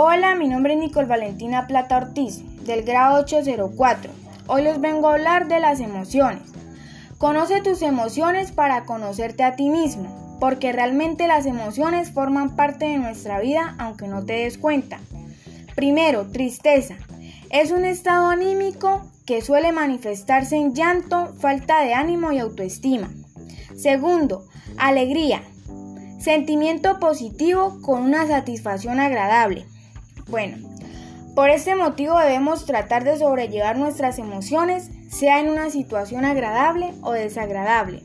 Hola, mi nombre es Nicole Valentina Plata Ortiz, del grado 804. Hoy les vengo a hablar de las emociones. Conoce tus emociones para conocerte a ti mismo, porque realmente las emociones forman parte de nuestra vida aunque no te des cuenta. Primero, tristeza. Es un estado anímico que suele manifestarse en llanto, falta de ánimo y autoestima. Segundo, alegría. Sentimiento positivo con una satisfacción agradable. Bueno, por este motivo debemos tratar de sobrellevar nuestras emociones, sea en una situación agradable o desagradable.